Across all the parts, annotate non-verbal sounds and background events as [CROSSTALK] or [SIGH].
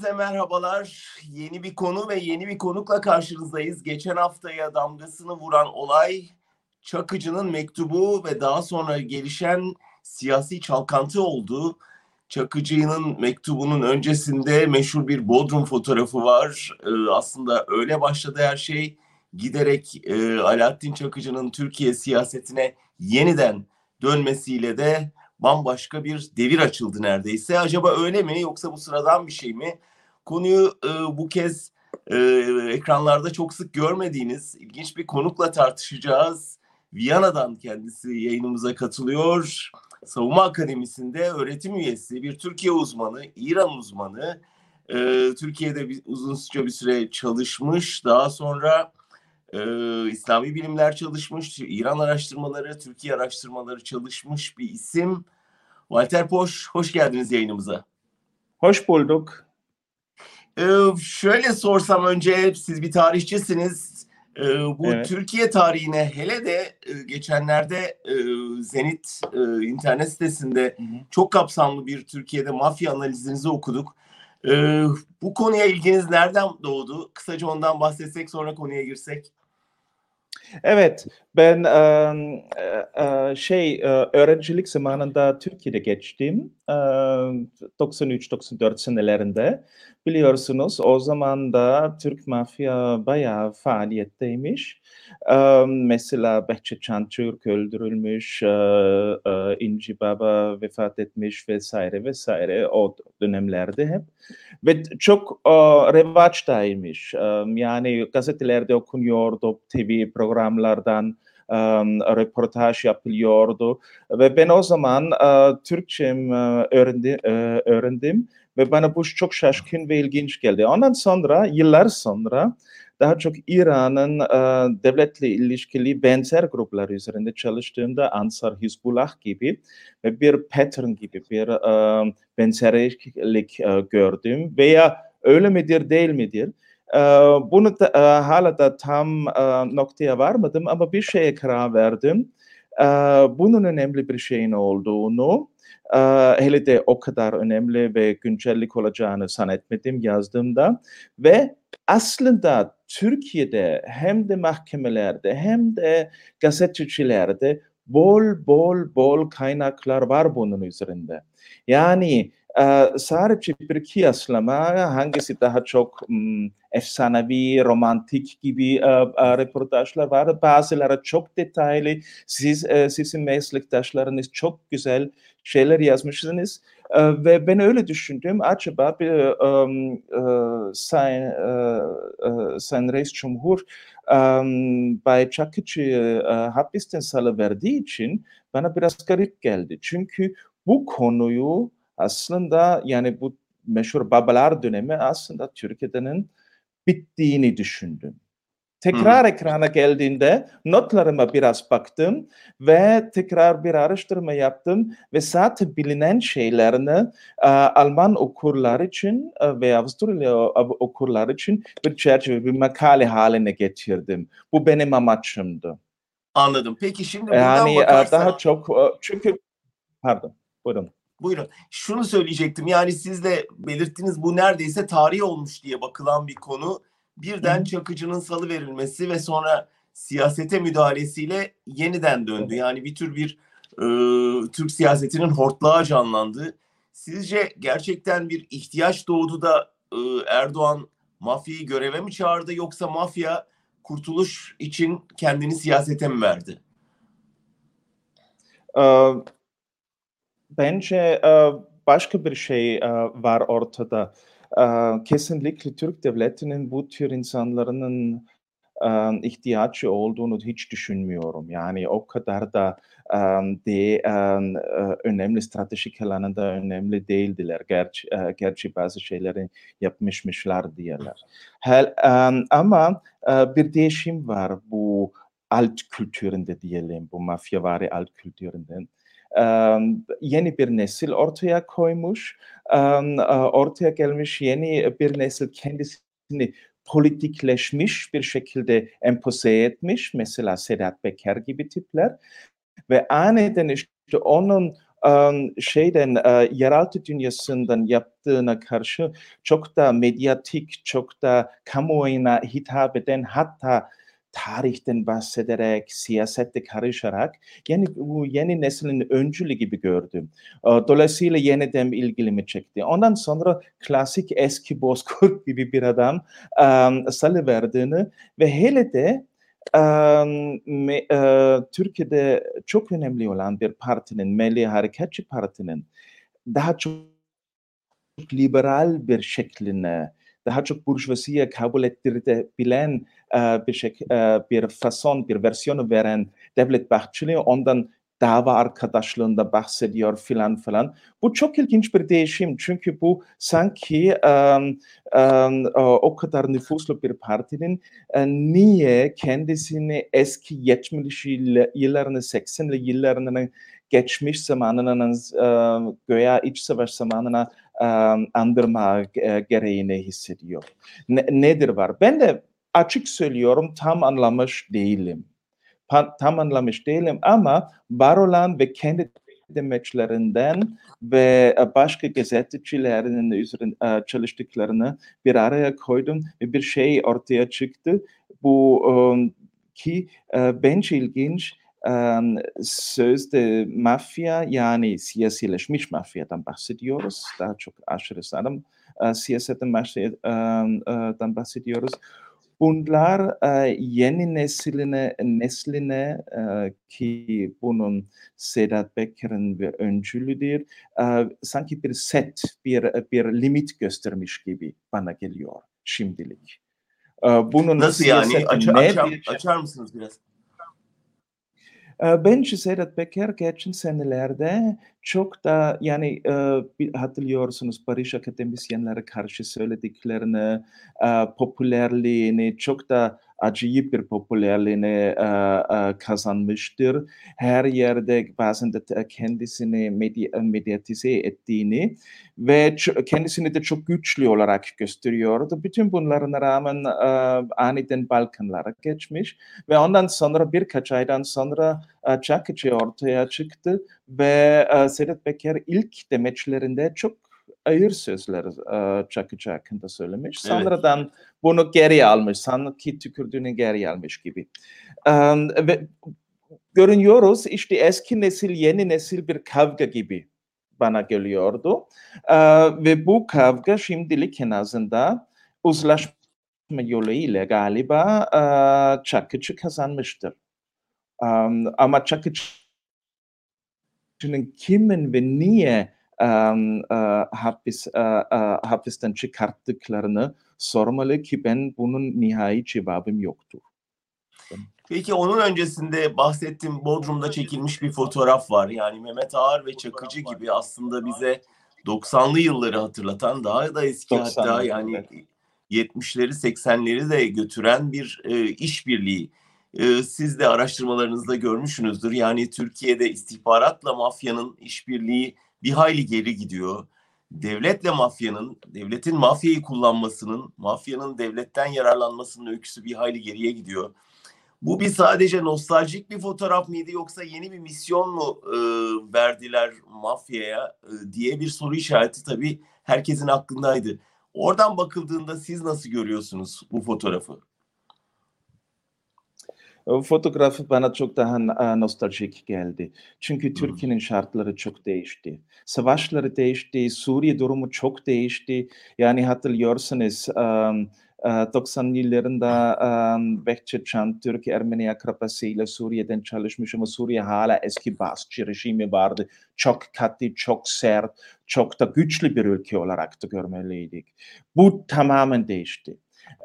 Herkese merhabalar. Yeni bir konu ve yeni bir konukla karşınızdayız. Geçen haftaya damgasını vuran olay Çakıcı'nın mektubu ve daha sonra gelişen siyasi çalkantı oldu. Çakıcı'nın mektubunun öncesinde meşhur bir Bodrum fotoğrafı var. Ee, aslında öyle başladı her şey. Giderek e, Alaaddin Çakıcı'nın Türkiye siyasetine yeniden dönmesiyle de bambaşka bir devir açıldı neredeyse. Acaba öyle mi yoksa bu sıradan bir şey mi? Konuyu e, bu kez e, ekranlarda çok sık görmediğiniz ilginç bir konukla tartışacağız. Viyana'dan kendisi yayınımıza katılıyor. Savunma Akademisi'nde öğretim üyesi, bir Türkiye uzmanı, İran uzmanı. E, Türkiye'de bir, uzunca bir süre çalışmış. Daha sonra e, İslami bilimler çalışmış, İran araştırmaları, Türkiye araştırmaları çalışmış bir isim. Walter Poş, hoş geldiniz yayınımıza. Hoş bulduk. Ee, şöyle sorsam önce siz bir tarihçisiniz. Ee, bu evet. Türkiye tarihine hele de e, geçenlerde e, Zenit e, internet sitesinde hı hı. çok kapsamlı bir Türkiye'de mafya analizinizi okuduk. Ee, bu konuya ilginiz nereden doğdu? Kısaca ondan bahsetsek sonra konuya girsek. Evet, ben e, e, şey e, öğrencilik zamanında Türkiye'de geçtim. E, 93-94 senelerinde biliyorsunuz o zaman da Türk mafya bayağı faaliyetteymiş. E, mesela Behçet Çantürk öldürülmüş, e, e, İnci Baba vefat etmiş vesaire vesaire o dönemlerde hep. Ve çok e, revaçtaymış. E, yani gazetelerde okunuyordu, TV programlardan röportaj yapılıyordu. Ve ben o zaman uh, Türkçem öğrendi, uh, öğrendim ve bana bu çok şaşkın ve ilginç geldi. Ondan sonra, yıllar sonra daha çok İran'ın e, devletle ilişkili benzer gruplar üzerinde çalıştığımda Ansar Hizbullah gibi bir pattern gibi bir e, benzerlik e, gördüm veya öyle midir değil midir? E, bunu da, e, hala da tam e, noktaya varmadım ama bir şeye karar verdim. E, bunun önemli bir şeyin olduğunu e, hele de o kadar önemli ve güncellik olacağını zannetmedim yazdığımda ve aslında Türkiye'de hem de mahkemelerde hem de gazetecilerde bol bol bol kaynaklar var bunun üzerinde. Yani sadece bir kıyaslama hangisi daha çok um, efsanevi, romantik gibi e, e, reportajlar var. Bazıları çok detaylı. Siz, e, sizin meslektaşlarınız çok güzel şeyler yazmışsınız. E, ve ben öyle düşündüm. Acaba bir um, e, Sayın, e, e, Sayın Reis Cumhur um, Bay Çakıcı'yı e, hapisten salıverdiği için bana biraz garip geldi. Çünkü bu konuyu aslında yani bu meşhur babalar dönemi aslında Türkiye'nin bittiğini düşündüm. Tekrar hmm. ekrana geldiğinde notlarıma biraz baktım ve tekrar bir araştırma yaptım ve zaten bilinen şeylerini e, Alman okurlar için e, ve Avusturya okurlar için bir çerçeve, bir makale haline getirdim. Bu benim amaçımdı. Anladım. Peki şimdi yani, bakarsan... daha çok çünkü pardon buyurun. Buyurun. Şunu söyleyecektim. Yani siz de belirttiniz bu neredeyse tarih olmuş diye bakılan bir konu. Birden Hı. Çakıcı'nın salı verilmesi ve sonra siyasete müdahalesiyle yeniden döndü. Yani bir tür bir e, Türk siyasetinin hortlağı canlandı. Sizce gerçekten bir ihtiyaç doğdu da e, Erdoğan mafyayı göreve mi çağırdı yoksa mafya kurtuluş için kendini siyasete mi verdi? Bence başka bir şey var ortada. Kesinlikle Türk devletinin bu tür insanların ihtiyacı olduğunu hiç düşünmüyorum. Yani o kadar da de önemli stratejik alanında önemli değildiler. Gerçi, gerçi bazı şeyleri yapmışmışlar diyorlar. Ama bir değişim var bu alt kültüründe diyelim, bu mafyavari alt kültüründen yeni bir nesil ortaya koymuş, ortaya gelmiş yeni bir nesil kendisini politikleşmiş bir şekilde empoze etmiş. Mesela Sedat Peker gibi tipler. Ve aniden işte onun şeyden yeraltı dünyasından yaptığına karşı çok da medyatik, çok da kamuoyuna hitap eden hatta tarihten bahsederek, siyasette karışarak yeni, bu yeni neslin öncülü gibi gördüm. Dolayısıyla yeniden ilgilimi çekti. Ondan sonra klasik eski bozkurt [LAUGHS] gibi bir adam um, salıverdiğini ve hele de um, uh, Türkiye'de çok önemli olan bir partinin, Milli Hareketçi Parti'nin daha çok liberal bir şekline daha çok burjuvaziye kabul ettirebilen e, bir, şey, e, bir fason, bir versiyonu veren Devlet Bahçeli ondan dava arkadaşlığında bahsediyor filan filan. Bu çok ilginç bir değişim çünkü bu sanki um, um, o kadar nüfuslu bir partinin uh, niye kendisini eski 70'li yıllarını 80'li yıllarını geçmiş zamanının uh, göya iç savaş zamanına andırma gereğini hissediyor. Ne, nedir var? Ben de açık söylüyorum tam anlamış değilim tam anlamış değilim ama var olan ve kendi demeçlerinden ve başka gazetecilerin üzerinde çalıştıklarını bir araya koydum ve bir şey ortaya çıktı. Bu ki bence ilginç sözde mafya yani siyasileşmiş mafyadan bahsediyoruz. Daha çok aşırı sanırım uh, siyasetten um, bahsediyoruz. Bunlar e, yeni nesline nesline e, ki bunun Sedat Peker'in bir öncülüdür. E, sanki bir set, bir bir limit göstermiş gibi bana geliyor şimdilik. E, bunun Nasıl yani? Aç, açar, açar mısınız biraz? Bence Sedat Peker geçen senelerde çok da yani hatırlıyorsunuz Barış akademisyenlere karşı söylediklerini, popülerliğini çok da acayip bir popülerliğini kazanmıştır. Her yerde bazen de kendisini medya, medyatize ettiğini ve kendisini de çok güçlü olarak gösteriyordu. Bütün bunların rağmen aniden Balkanlara geçmiş ve ondan sonra birkaç aydan sonra Çakıcı ortaya çıktı ve Sedat Peker ilk demeçlerinde çok ayır sözler Çakıcı hakkında söylemiş. Evet. Sonradan bunu geri almış. Sanki tükürdüğünü geri almış gibi. Ve görünüyoruz işte eski nesil yeni nesil bir kavga gibi bana geliyordu. Ve bu kavga şimdilik en azından uzlaşma yoluyla galiba Çakıcı kazanmıştır. Ama Çakıcı'nın kimin ve niye um, uh, hapis, uh, uh, hapisten çıkarttıklarını sormalı ki ben bunun nihai cevabım yoktur. Peki onun öncesinde bahsettiğim Bodrum'da çekilmiş bir fotoğraf var. Yani Mehmet Ağar ve Çakıcı gibi aslında bize 90'lı yılları hatırlatan daha da eski hatta yani evet. 70'leri 80'leri de götüren bir e, işbirliği. E, siz de araştırmalarınızda görmüşsünüzdür. Yani Türkiye'de istihbaratla mafyanın işbirliği bir hayli geri gidiyor. Devletle mafyanın, devletin mafyayı kullanmasının, mafyanın devletten yararlanmasının öyküsü bir hayli geriye gidiyor. Bu bir sadece nostaljik bir fotoğraf mıydı yoksa yeni bir misyon mu e, verdiler mafyaya e, diye bir soru işareti tabii herkesin aklındaydı. Oradan bakıldığında siz nasıl görüyorsunuz bu fotoğrafı? Fotoğrafı bana çok daha nostaljik geldi. Çünkü Türkiye'nin şartları çok değişti. Savaşları değişti, Suriye durumu çok değişti. Yani hatırlıyorsanız um, 90 yıllarında Behçet Can, Türk Ermeni akrabasıyla Suriye'den çalışmış ama Suriye hala eski Basçı rejimi vardı. Çok katı, çok sert, çok da güçlü bir ülke olarak da görmeliydik. Bu tamamen değişti.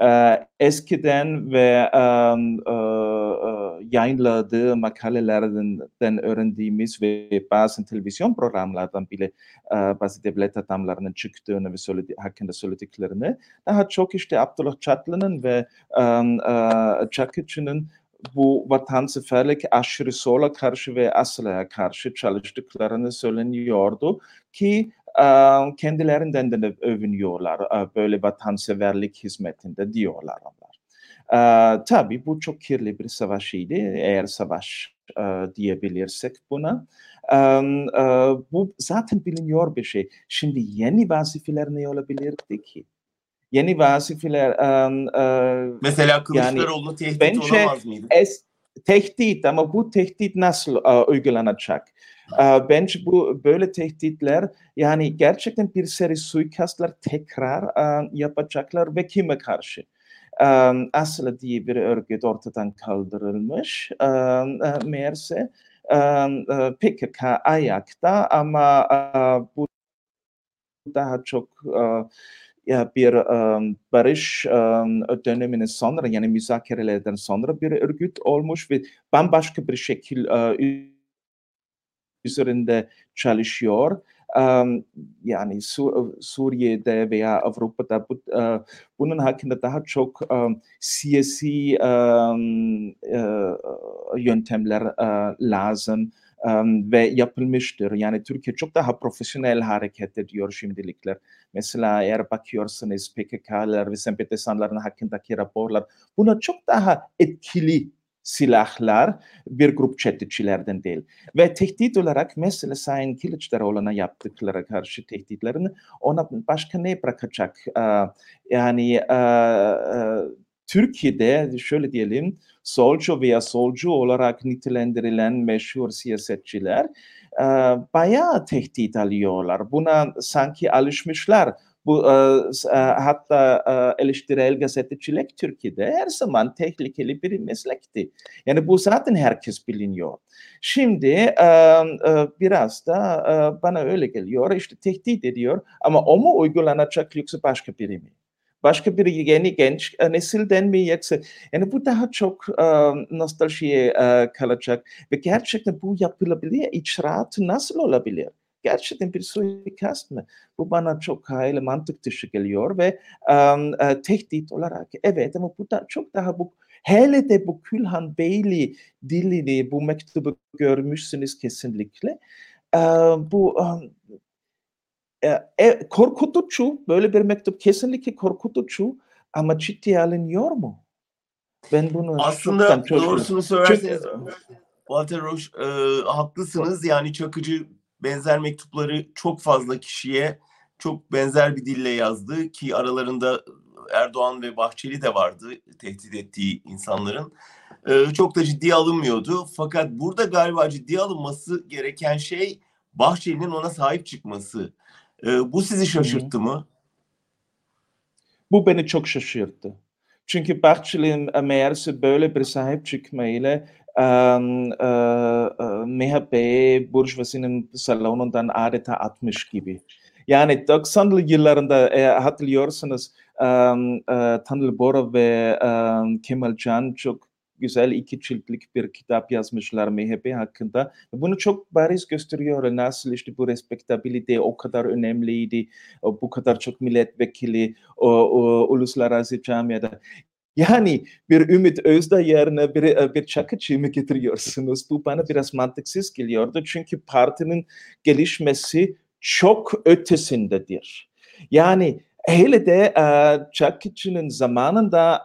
Ee, eskiden ve um, uh, yayınladığı makalelerden öğrendiğimiz ve bazı televizyon programlardan bile uh, bazı devlet adamlarının çıktığını ve söyledi, hakkında söylediklerini daha çok işte Abdullah Çatlı'nın ve um, uh, Çakıcı'nın bu vatanseverlik aşırı sola karşı ve Asya'ya karşı çalıştıklarını söyleniyordu ki kendilerinden de övünüyorlar böyle vatanseverlik hizmetinde diyorlar onlar. tabii bu çok kirli bir savaşıydı eğer savaş diyebilirsek buna. Bu zaten biliniyor bir şey. Şimdi yeni vazifeler ne olabilirdi ki? Yeni vazifeler, Mesela yani Kılıçdaroğlu'na tehdit bence olamaz mıydı? es tehdit ama bu tehdit nasıl, uygulanacak? Eee, bence bu böyle tehditler yani gerçekten bir seri suikastlar tekrar, eee, yapacaklar ve kime karşı? Emm, Aslı diye bir örgüt ortadan kaldırılmış, emm, eee, meğerse. Eee, PKK ayakta ama, bu daha çok, ya bir, emm, barış, emm, döneminin sonra yani müzakerelerden sonra bir örgüt olmuş ve bambaşka bir şekil, eee, üzerinde çalışıyor. Emm, yani Su Suriye'de veya Avrupa'da bu eee, bunun hakkında daha çok, emm, siyasi, emm, eee, yöntemler, eee, lazım, emm, ve yapılmıştır. Yani Türkiye çok daha profesyonel hareket ediyor şimdilikler. Mesela eğer bakıyorsanız PKK'lar ve sempatizanların hakkındaki raporlar, bunlar çok daha etkili silahlar bir grup çetecilerden değil. Ve tehdit olarak mesela Sayın Kılıçdaroğlu'na yaptıkları karşı tehditlerini ona başka ne bırakacak? Eee, yani, eee, eee, Türkiye'de şöyle diyelim, solcu veya solcu olarak nitelendirilen meşhur siyasetçiler, eee, bayağı tehdit alıyorlar. Buna sanki alışmışlar. Bu, s eee, hatta, eee, eleştirel gazetecilik Türkiye'de her zaman tehlikeli bir meslekti. Yani bu zaten herkes biliniyor. Şimdi, emm, eee, biraz da, eee, bana öyle geliyor, işte tehdit ediyor ama o mu uygulanacak yoksa başka biri mi? Başka bir yeni genç, eee, nesilden mi yoksa yani bu daha çok, emm, nostaljiye, eee, kalacak ve gerçekten bu yapılabilir. İcraatı nasıl olabilir? Gerçekten bir suikast mı? Bu bana çok hayli mantık dışı geliyor ve, emm, eee, tehdit olarak evet ama bu da çok daha bu hele de bu Külhan Beyli dilini, bu mektubu görmüşsünüz kesinlikle. Eee, bu, eee, e korkutucu, böyle bir mektup kesinlikle korkutucu ama ciddiye alınıyor mu? Ben bunu Aslında doğrusunu söylerseniz Walter Roche, eee, haklısınız. Yani Çakıcı benzer mektupları çok fazla kişiye çok benzer bir dille yazdı ki aralarında Erdoğan ve Bahçeli de vardı tehdit ettiği insanların. Eee, çok da ciddiye alınmıyordu. Fakat burada galiba ciddiye alınması gereken şey Bahçeli'nin ona sahip çıkması. Eee, bu sizi şaşırttı mı? Bu beni çok şaşırttı. Çünkü Bahçeli, eee, meğerse böyle bir sahip çıkmayla, emm, eee, eee, MHP'yi Burjuvazinin salonundan adeta atmış gibi. Yani 90'lı yıllarında, eee, hatırlıyorsanız, emm, eee, Tanıl Bora ve, emm, Kemal Can çok güzel 2 ciltlik bir kitap yazmışlar MHP hakkında. Bunu çok bariz gösteriyor nasıl işte bu respektabilite o kadar önemliydi, bu kadar çok milletvekili, o o uluslararası camiada. Yani bir Ümit Özdağ yerine bir, eee, bir Çakıcı mı getiriyorsunuz? Bu bana biraz mantıksız geliyordu. Çünkü partinin gelişmesi çok ötesindedir. Yani hele de, eee, Çakıcı'nın zamanında,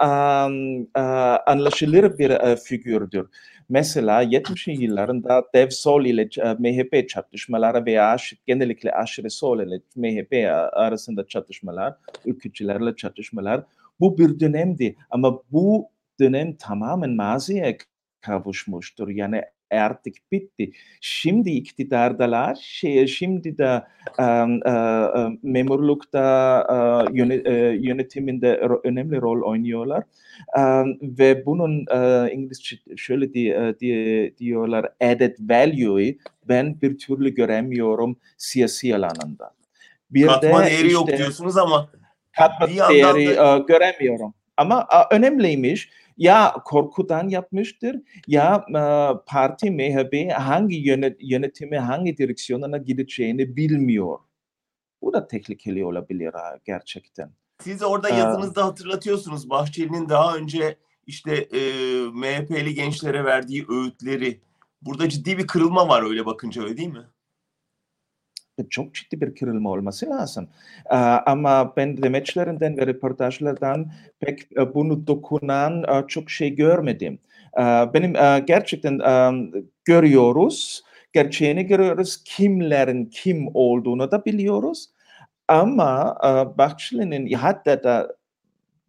eee, anlaşılır bir, figürdür. Mesela 70'li yıllarında Dev Sol ile eee, MHP çatışmaları veya genellikle aşırı sol ile MHP arasında çatışmalar, ülkücülerle çatışmalar bu bir dönemdi ama bu dönem tamamen maziye kavuşmuştur. Yani artık bitti. Şimdi iktidardalar, şey, şimdi de, eee, eee, memurlukta, eee, yöne eee, yönetiminde ro önemli rol oynuyorlar, emm, ve bunun, eee, İngilizce şöyle di eee, di diyorlar, added value'yu ben bir türlü göremiyorum siyasi alanında. Bir Katma de değeri yok işte diyorsunuz ama katma değeri, da eee, göremiyorum ama, önemliymiş. Ya korkudan yapmıştır ya, eee, parti MHP hangi yönet yönetime, hangi direksiyona gideceğini bilmiyor. Bu da tehlikeli olabilir, gerçekten. Siz orada Eee yazınızda hatırlatıyorsunuz Bahçeli'nin daha önce işte, eee, MHP'li gençlere verdiği öğütleri. Burada ciddi bir kırılma var öyle bakınca, öyle değil mi? E, çok ciddi bir kırılma olması lazım. Eee, ama ben demeçlerinden ve röportajlardan pek, eee, bunu dokunan, eee, çok şey görmedim. Eee, benim, eee, gerçekten, görüyoruz gerçeğini görüyoruz. Kimlerin kim olduğunu da biliyoruz. Ama e, Bahçeli'nin hatta da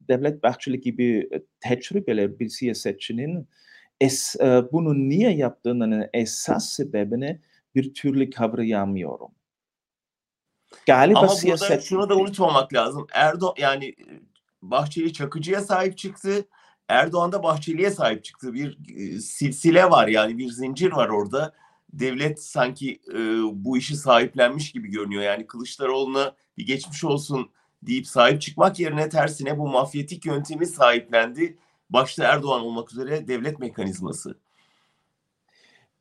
Devlet Bahçeli gibi tecrübeli bir siyasetçinin es, e, bunu niye yaptığının esas sebebini bir türlü kavrayamıyorum. Galiba Ama siyaset... burada şunu da unutmamak lazım. Erdoğan yani Bahçeli Çakıcı'ya sahip çıktı. Erdoğan da Bahçeli'ye sahip çıktı. Bir e, silsile var yani bir zincir var orada. Devlet sanki e, bu işi sahiplenmiş gibi görünüyor. Yani Kılıçdaroğlu'na bir geçmiş olsun deyip sahip çıkmak yerine tersine bu mafyatik yöntemi sahiplendi. Başta Erdoğan olmak üzere devlet mekanizması.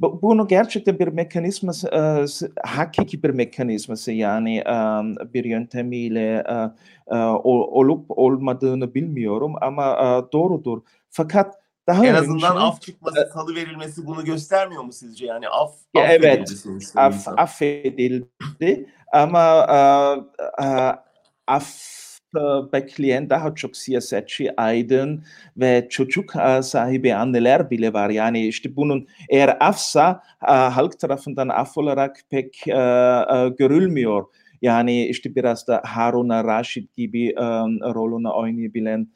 Bunu gerçekten bir mekanizması, e, hakiki bir mekanizması yani e, bir yöntemiyle e, e, olup olmadığını bilmiyorum ama e, doğrudur. Fakat daha en azından önce, af çıkması, salı verilmesi bunu göstermiyor mu sizce? Yani af, ya evet, af, affedildi ama e, e, af bekleyen daha çok siyasetçi, aydın ve çocuk sahibi anneler bile var. Yani işte bunun eğer afsa halk tarafından af olarak pek görülmüyor. Yani işte biraz da Haruna Raşit gibi rolünü oynayabilen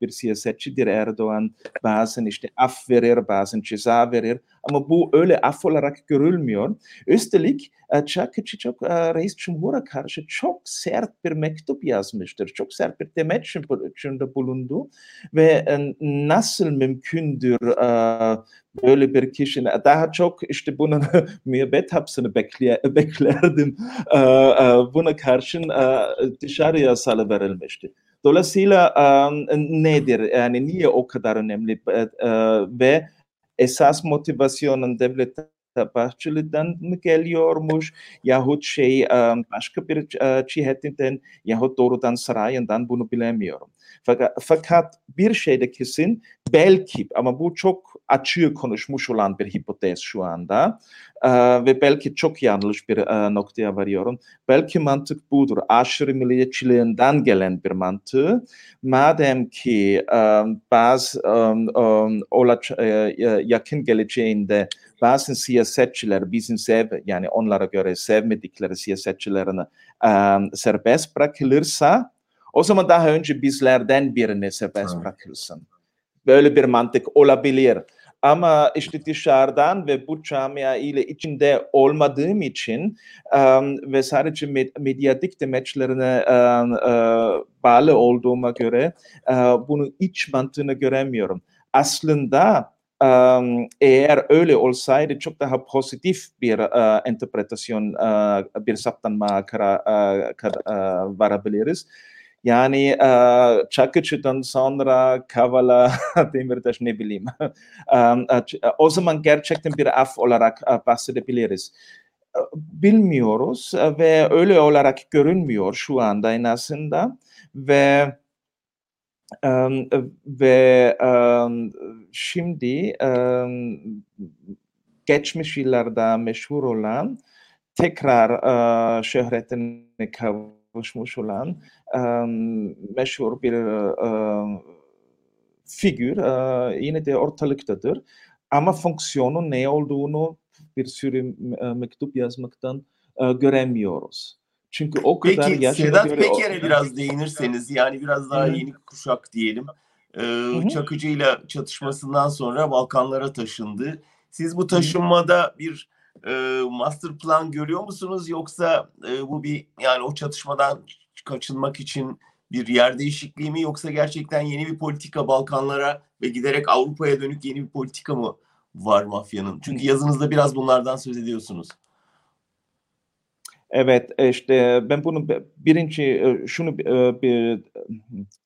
bir siyasetçidir Erdoğan. Bazen işte af verir, bazen ceza verir. Ama bu öyle af olarak görülmüyor. Üstelik Çakıcı çok Reis Cumhur'a karşı çok sert bir mektup yazmıştır. Çok sert bir demeçinde bulundu. Ve nasıl mümkündür böyle bir kişinin daha çok işte bunun [LAUGHS] müebbet hapsini bekle, beklerdim. Buna karşın dışarıya salıverilmişti. Dolayısıyla nedir? Yani niye o kadar önemli? Ve esas motivasyonun devlette Bahçeli'den mi geliyormuş yahut şey başka bir cihetinden yahut doğrudan sarayından bunu bilemiyorum. Fakat, fakat bir şeyde kesin belki ama bu çok açığı konuşmuş olan bir hipotez şu anda e, ve belki çok yanlış bir e, noktaya varıyorum. Belki mantık budur. Aşırı milliyetçiliğinden gelen bir mantığı. Madem ki e, bazı e, olaç, e, yakın geleceğinde bazı siyasetçiler bizim sev yani onlara göre sevmedikleri siyasetçilerini e, serbest bırakılırsa o zaman daha önce bizlerden birini serbest bırakılsın. Böyle bir mantık olabilir. Ama işte dışarıdan ve bu camia ile içinde olmadığım için um, ve sadece med medyatik demeçlerine um, uh, bağlı olduğuma göre uh, bunu iç mantığını göremiyorum. Aslında um, eğer öyle olsaydı çok daha pozitif bir uh, interpretasyon, uh, bir saptanma kara, uh, uh, varabiliriz. Yani e, Çakıcı'dan sonra Kavala, [LAUGHS] Demirtaş ne bileyim. [LAUGHS] e, o zaman gerçekten bir af olarak e, bahsedebiliriz. Bilmiyoruz ve öyle olarak görünmüyor şu anda en azından ve um, ve um, şimdi um, geçmiş yıllarda meşhur olan tekrar uh, şöhretine kavuşmuş olan meşhur bir figür yine de ortalıktadır. Ama fonksiyonun ne olduğunu bir sürü mektup yazmaktan göremiyoruz. Çünkü o kadar Peki Sedat göre... Peker'e biraz değinirseniz yani biraz daha yeni kuşak diyelim. Ee, Çakıcı ile çatışmasından sonra Balkanlara taşındı. Siz bu taşınmada bir e, master plan görüyor musunuz yoksa e, bu bir yani o çatışmadan kaçınmak için bir yer değişikliği mi yoksa gerçekten yeni bir politika Balkanlara ve giderek Avrupa'ya dönük yeni bir politika mı var mafyanın? Çünkü yazınızda biraz bunlardan söz ediyorsunuz. Evet, işte ben bunu birinci şunu bir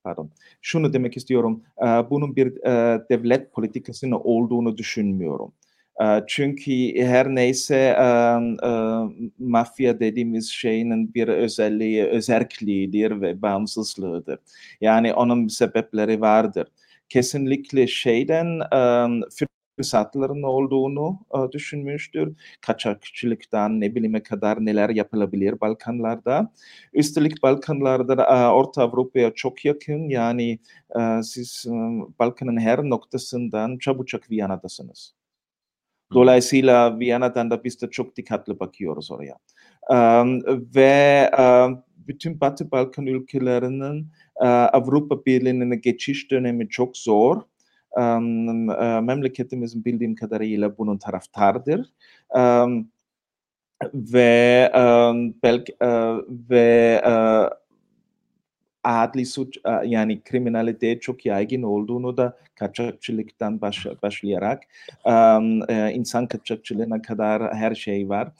pardon şunu demek istiyorum. Bunun bir devlet politikasının olduğunu düşünmüyorum. Çünkü her neyse mafya dediğimiz şeyin bir özelliği, özelliğidir ve bağımsızlığıdır. Yani onun sebepleri vardır. Kesinlikle şeyden fırsatların olduğunu düşünmüştür. Kaçakçılıktan ne bilime kadar neler yapılabilir Balkanlarda. Üstelik Balkanlarda Orta Avrupa'ya çok yakın. Yani siz Balkan'ın her noktasından çabucak Viyana'dasınız. Dolayısıyla Viyana'dan da biz de çok dikkatli bakıyoruz oraya. Ve bütün Batı Balkan ülkelerinin uh, Avrupa Birliği'ne geçiş dönemi çok zor. Uh, memleketimizin bildiğim kadarıyla bunun taraftardır. Ve um, belki uh, ve uh, adli suç yani kriminalite çok yaygın olduğunu da kaçakçılıktan baş, başlayarak um, insan kaçakçılığına kadar her şey var.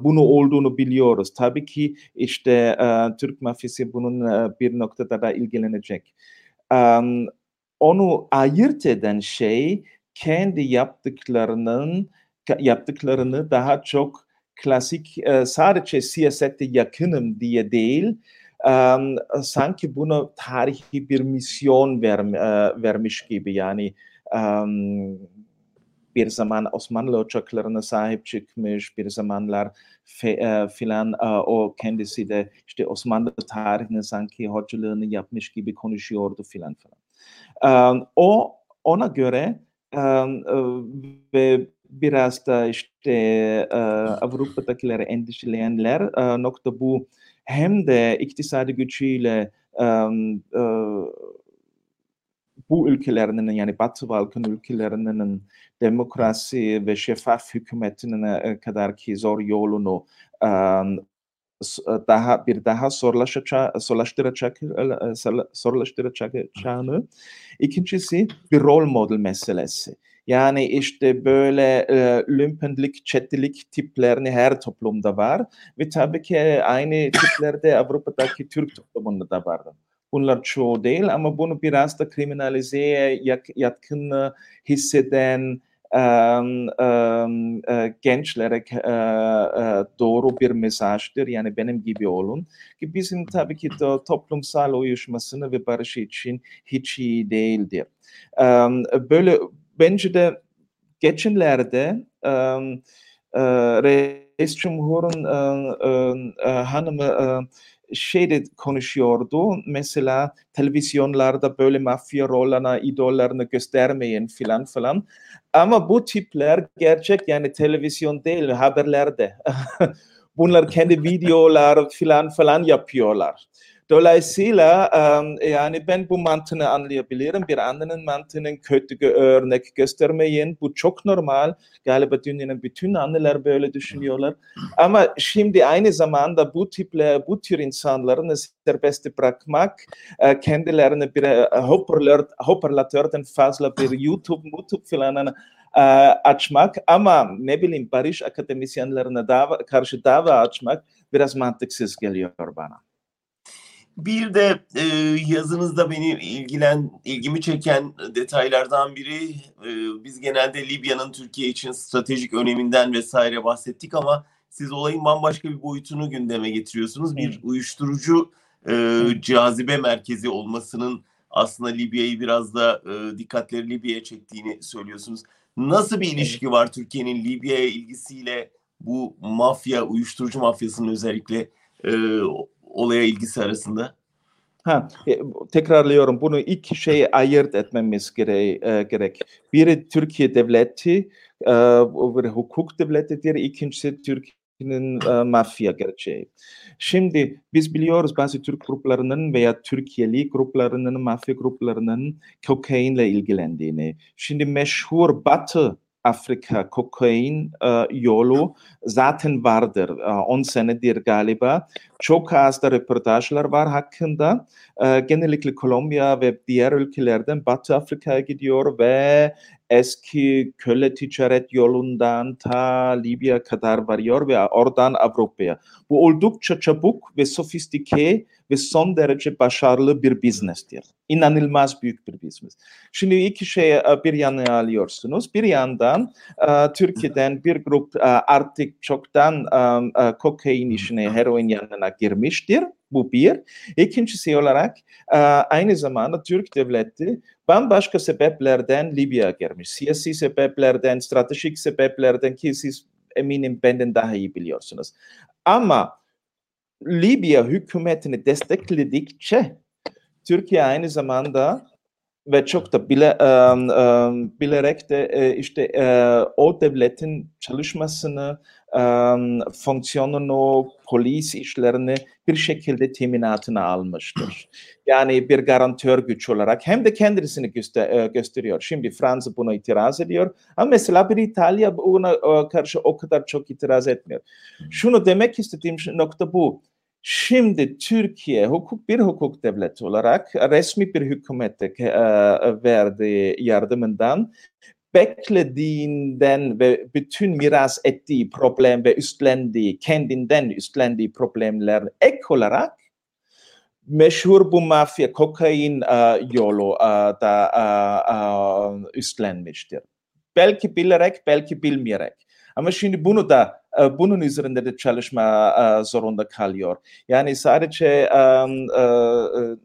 Bunu olduğunu biliyoruz. Tabii ki işte Türk mafyası bunun bir noktada da ilgilenecek. Onu ayırt eden şey kendi yaptıklarının yaptıklarını daha çok klasik sadece siyasete yakınım diye değil, um, sanki buna tarihi bir misyon ver, uh, vermiş gibi yani um, bir zaman Osmanlı uçaklarına sahip çıkmış, bir zamanlar fe, uh, filan uh, o kendisi de işte Osmanlı tarihini sanki hocalığını yapmış gibi konuşuyordu filan filan. Um, o ona göre uh, ve biraz da işte uh, Avrupa'dakileri endişeleyenler uh, nokta bu hem de iktisadi gücüyle um, uh, bu ülkelerinin yani Batı Balkan ülkelerinin demokrasi ve şeffaf hükümetine kadar ki zor yolunu um, daha bir daha zorlaşacak, zorlaştıracak, zorlaştıracağını. İkincisi bir rol model meselesi. Yani işte böyle e, lümpenlik, çetilik tiplerini her toplumda var. Ve tabii ki aynı tiplerde Avrupa'daki Türk toplumunda da var. Bunlar çoğu değil ama bunu biraz da kriminalizeye yatkın hisseden um, um, gençlere uh, doğru bir mesajdır. Yani benim gibi olun. Ki bizim tabii ki de toplumsal uyuşmasını ve barış için hiç iyi değildir. Um, böyle bence de geçenlerde um, uh, Reis Cumhur'un uh, uh, hanımı şeyde konuşuyordu. Mesela televizyonlarda böyle mafya rollerine, idollerini göstermeyin filan filan. Ama bu tipler gerçek yani televizyon değil haberlerde. [LAUGHS] Bunlar kendi videolar filan filan yapıyorlar. Dolayısıyla yani ben bu mantığını anlayabilirim. Bir anderen mantığının kötü örnek göstermeyin. Bu çok normal. Galiba dünyanın bütün anneler böyle düşünüyorlar. Ama şimdi aynı zamanda bu tiple, bu tür insanların serbest bırakmak, kendilerini bir hoparlör, hoparlatörden fazla bir YouTube, YouTube falan açmak ama ne bileyim barış akademisyenlerine dava, karşı dava açmak biraz mantıksız geliyor bana. Bir de e, yazınızda beni ilgilen ilgimi çeken detaylardan biri e, biz genelde Libya'nın Türkiye için stratejik öneminden vesaire bahsettik ama siz olayın bambaşka bir boyutunu gündeme getiriyorsunuz. Bir uyuşturucu e, cazibe merkezi olmasının aslında Libya'yı biraz da e, dikkatleri Libya'ya çektiğini söylüyorsunuz. Nasıl bir ilişki var Türkiye'nin Libya'ya ilgisiyle bu mafya, uyuşturucu mafyasının özellikle e, olaya ilgisi arasında? Ha, e, tekrarlıyorum bunu iki şeye ayırt etmemiz gere, e, gerek. Biri Türkiye devleti, e, bir hukuk devletidir. İkincisi Türkiye'nin e, mafya gerçeği. Şimdi biz biliyoruz bazı Türk gruplarının veya Türkiye'li gruplarının, mafya gruplarının kokainle ilgilendiğini. Şimdi meşhur Batı Afrika kokain uh, yolu zaten vardır. Uh, 10 senedir galiba. Çok az da röportajlar var hakkında. Uh, genellikle Kolombiya ve diğer ülkelerden Batı Afrika'ya gidiyor ve eski köle ticaret yolundan ta Libya kadar varıyor ve oradan Avrupa'ya. Bu oldukça çabuk ve sofistike ve son derece başarılı bir business'tir. İnanılmaz büyük bir business. Şimdi iki şey bir yana alıyorsunuz. Bir yandan Türkiye'den bir grup artık çoktan kokain işine, heroin yanına girmiştir. Bu bir. İkincisi olarak aynı zamanda Türk devleti bambaşka sebeplerden Libya'ya girmiş. Siyasi sebeplerden, stratejik sebeplerden ki siz eminim benden daha iyi biliyorsunuz. Ama Libya hükümetini destekledikçe Türkiye aynı zamanda ve çok da bile, um, um, bilerek de e, işte uh, o devletin çalışmasını, um, fonksiyonunu, polis işlerini bir şekilde teminatına almıştır. [CLEARS THROAT] Yani bir garantör güç olarak hem de kendisini göster gösteriyor. Şimdi Fransa buna itiraz ediyor ama mesela bir İtalya buna karşı o kadar çok itiraz etmiyor. Şunu demek istediğim nokta bu. Şimdi Türkiye hukuk bir hukuk devleti olarak resmi bir hükümete e, verdiği yardımından beklediğinden ve bütün miras ettiği problem ve üstlendiği, kendinden üstlendiği problemler ek olarak meşhur bu mafya kokain uh, yolu uh, da uh, uh, üstlenmiştir. Belki bilerek, belki bilmeyerek. Ama şimdi bunu da e, bunun üzerinde de çalışma e, zorunda kalıyor. Yani sadece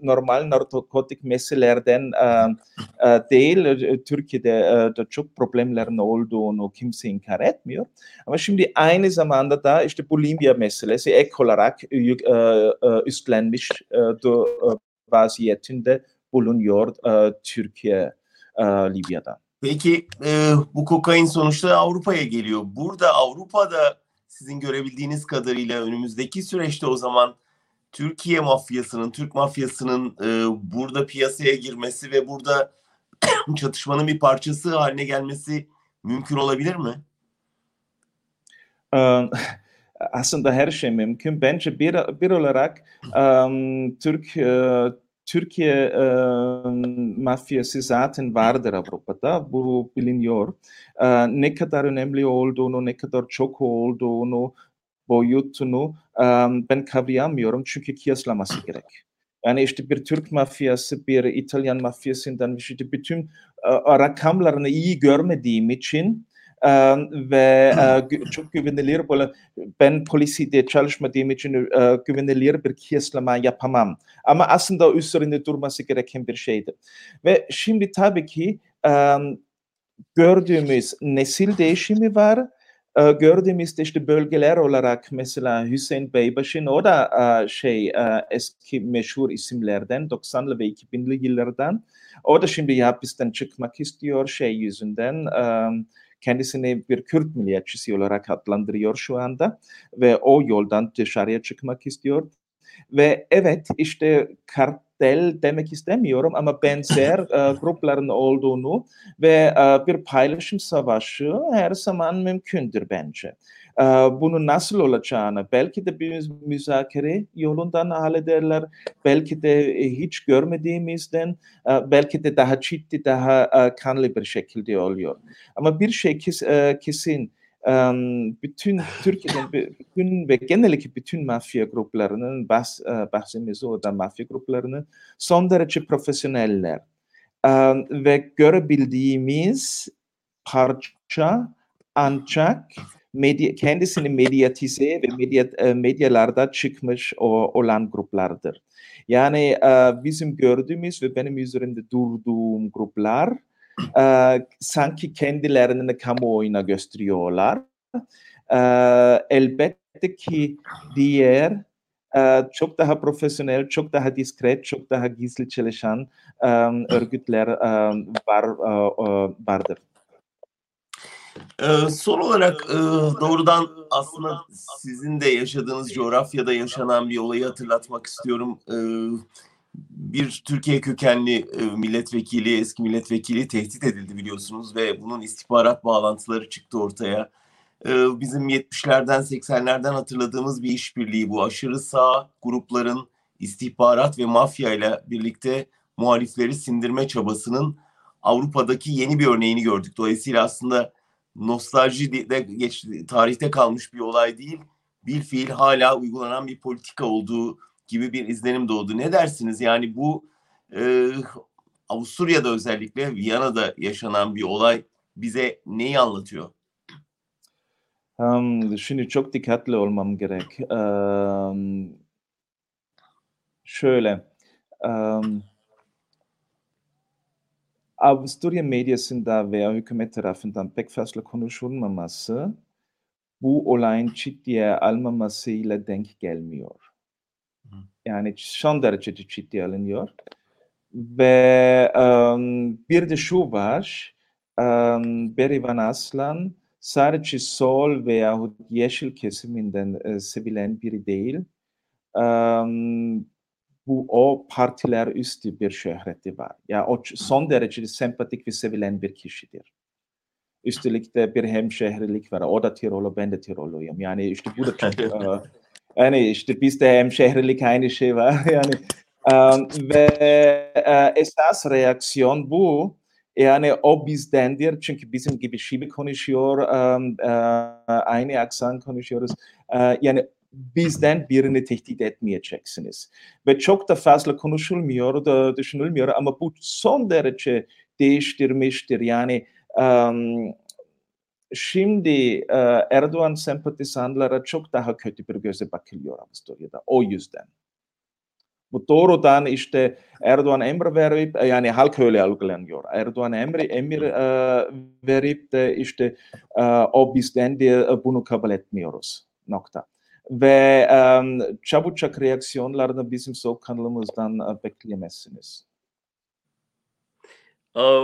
normal narkotik meselelerden değil, Türkiye'de de çok problemlerin olduğunu kimse inkar etmiyor. Ama şimdi aynı zamanda da işte bulimia meselesi ek olarak üstlenmiş vaziyetinde bulunuyor Türkiye Libya'da. Peki e, bu kokain sonuçta Avrupa'ya geliyor. Burada Avrupa'da sizin görebildiğiniz kadarıyla önümüzdeki süreçte o zaman Türkiye mafyasının, Türk mafyasının e, burada piyasaya girmesi ve burada [CLEARS THROAT] çatışmanın bir parçası haline gelmesi mümkün olabilir mi? Aslında her şey mümkün. Bence bir, bir olarak um, Türk uh, Türkiye e, mafyası zaten vardır Avrupa'da. Bu biliniyor. E, ne kadar önemli olduğunu, ne kadar çok olduğunu, boyutunu e, ben kavrayamıyorum çünkü kıyaslaması [CLEARS THROAT] gerek. Yani işte bir Türk mafyası, bir İtalyan mafyasından işte bütün e, rakamlarını iyi görmediğim için ve [CLEARS THROAT] çok güvenilir ben poliside çalışmadığım için güvenilir bir kıyaslama yapamam. Ama aslında üzerinde durması gereken bir şeydi. Ve şimdi tabii ki gördüğümüz nesil değişimi var. Gördüğümüz işte bölgeler olarak mesela Hüseyin Beybaş'ın o da şey eski meşhur isimlerden 90'lı ve 2000'li yıllardan. O da şimdi hapisten çıkmak istiyor şey yüzünden kendisini bir Kürt milliyetçisi olarak adlandırıyor şu anda ve o yoldan dışarıya çıkmak istiyor. Ve evet işte kartel demek istemiyorum ama benzer [LAUGHS] e, grupların olduğunu ve e, bir paylaşım savaşı her zaman mümkündür bence. E, bunu nasıl olacağını belki de bir müzakere yolundan hallederler, belki de hiç görmediğimizden, e, belki de daha ciddi, daha e, kanlı bir şekilde oluyor. Ama bir şey kes, e, kesin, bütün Türkiye'den bütün ve genellikle bütün mafya gruplarının bahs, bahsimiz orada mafya gruplarının son derece profesyoneller ve görebildiğimiz parça ancak medya, kendisini medyatize ve medya, medyalarda çıkmış olan gruplardır. Yani bizim gördüğümüz ve benim üzerinde durduğum gruplar e, sanki kendilerini kamuoyuna gösteriyorlar. E, elbette ki diğer e, çok daha profesyonel, çok daha diskret, çok daha gizli çalışan e, örgütler e, var e, vardır. Ee, son olarak e, doğrudan aslında sizin de yaşadığınız coğrafyada yaşanan bir olayı hatırlatmak istiyorum. Ee, bir Türkiye kökenli e, milletvekili, eski milletvekili tehdit edildi biliyorsunuz ve bunun istihbarat bağlantıları çıktı ortaya. E, bizim 70'lerden 80'lerden hatırladığımız bir işbirliği bu. Aşırı sağ grupların istihbarat ve mafya ile birlikte muhalifleri sindirme çabasının Avrupa'daki yeni bir örneğini gördük. Dolayısıyla aslında nostalji de geç, tarihte kalmış bir olay değil. Bir fiil hala uygulanan bir politika olduğu gibi bir izlenim doğdu. Ne dersiniz? Yani bu e, Avusturya'da özellikle Viyana'da yaşanan bir olay bize neyi anlatıyor? Um, şimdi çok dikkatli olmam gerek. Um, şöyle, um, Avusturya medyasında veya hükümet tarafından pek fazla konuşulmaması bu olayın ciddiye almamasıyla denk gelmiyor. Yani son derece ciddi alınıyor. Ve um, bir de şu var, um, Berivan Aslan sadece sol veyahut yeşil kesiminden e, sevilen biri değil. Um, bu o partiler üstü bir şöhreti var. Ya o son derece sempatik ve sevilen bir kişidir. Üstelik de bir hemşehrilik var. O da Tirolo, ben de Tiroluyum. Yani işte bu da çok... [LAUGHS] e, yani işte bizde hemşehrilik aynı şey var. [LAUGHS] Yani um, ve e, esas reaksiyon bu. Yani o bizdendir çünkü bizim gibi şibi konuşuyor, um, e, aynı aksan konuşuyoruz. E, yani bizden birini tehdit etmeyeceksiniz. Ve çok da fazla konuşulmuyor da düşünülmüyor ama bu son derece değiştirmiştir. Yani um, şimdi uh, Erdoğan sempatizanlara çok daha kötü bir göze bakılıyor Avusturya'da. O yüzden. Bu doğrudan işte Erdoğan emir verip yani halk öyle algılanıyor. Erdoğan emir, emir uh, verip de işte uh, o bizden de bunu kabul etmiyoruz. Nokta. Ve um, çabucak reaksiyonlarını bizim sol kanalımızdan uh, bekleyemezsiniz.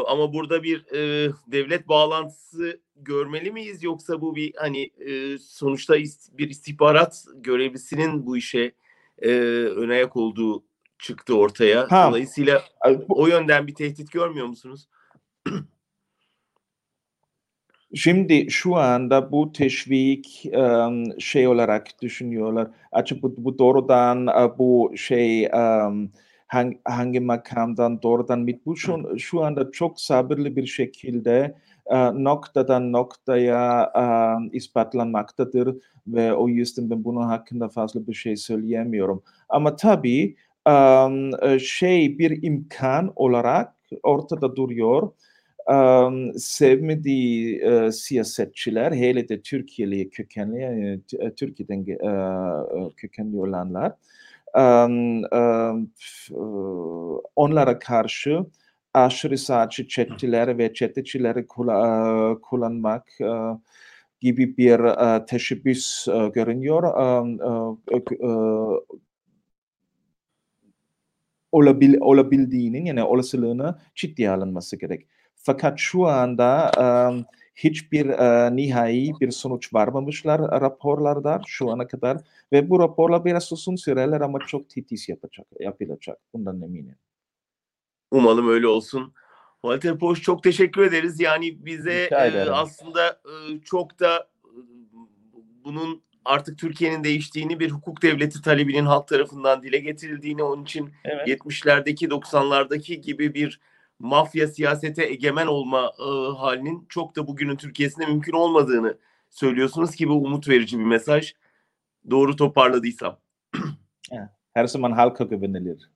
Ama burada bir e, devlet bağlantısı görmeli miyiz yoksa bu bir hani e, sonuçta ist, bir istihbarat görevlisinin bu işe e, ön ayak olduğu çıktı ortaya. Ha. Dolayısıyla o yönden bir tehdit görmüyor musunuz? Şimdi şu anda bu teşvik um, şey olarak düşünüyorlar. Açık bu, bu doğrudan uh, bu şey um, hangi, hangi makamdan doğrudan mit bu şu, şu anda çok sabırlı bir şekilde uh, noktadan noktaya uh, ispatlanmaktadır ve o yüzden ben bunun hakkında fazla bir şey söyleyemiyorum. Ama tabii um, şey bir imkan olarak ortada duruyor um, sevmediği uh, siyasetçiler, hele de Türkiye'li kökenli, uh, Türkiye'den uh, kökenli olanlar, um, uh, onlara karşı aşırı sağcı çeteler ve çetecileri kula, kullanmak uh, gibi bir uh, teşebbüs uh, görünüyor. Um, olabil, olabildiğinin yani olasılığını ciddiye alınması gerek. Fakat şu anda um, hiçbir uh, nihai bir sonuç varmamışlar raporlarda şu ana kadar ve bu raporlar biraz uzun süreler ama çok titiz yapacak, yapılacak. Bundan eminim. Umalım öyle olsun. Walter Poş çok teşekkür ederiz. Yani bize e, aslında e, çok da e, bunun artık Türkiye'nin değiştiğini bir hukuk devleti talebinin halk tarafından dile getirildiğini onun için evet. 70'lerdeki 90'lardaki gibi bir mafya siyasete egemen olma e, halinin çok da bugünün Türkiye'sinde mümkün olmadığını söylüyorsunuz ki bu umut verici bir mesaj. Doğru toparladıysam. [CLEARS THROAT] Her zaman halka güvenilir.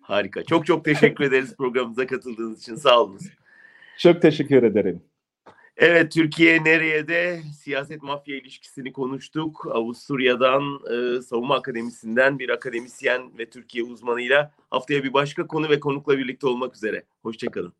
Harika. Çok çok teşekkür ederiz [LAUGHS] programımıza katıldığınız için. Sağ olun. Çok teşekkür ederim. Evet, Türkiye nereye de siyaset mafya ilişkisini konuştuk. Avusturya'dan, e, Savunma Akademisi'nden bir akademisyen ve Türkiye uzmanıyla haftaya bir başka konu ve konukla birlikte olmak üzere. Hoşçakalın.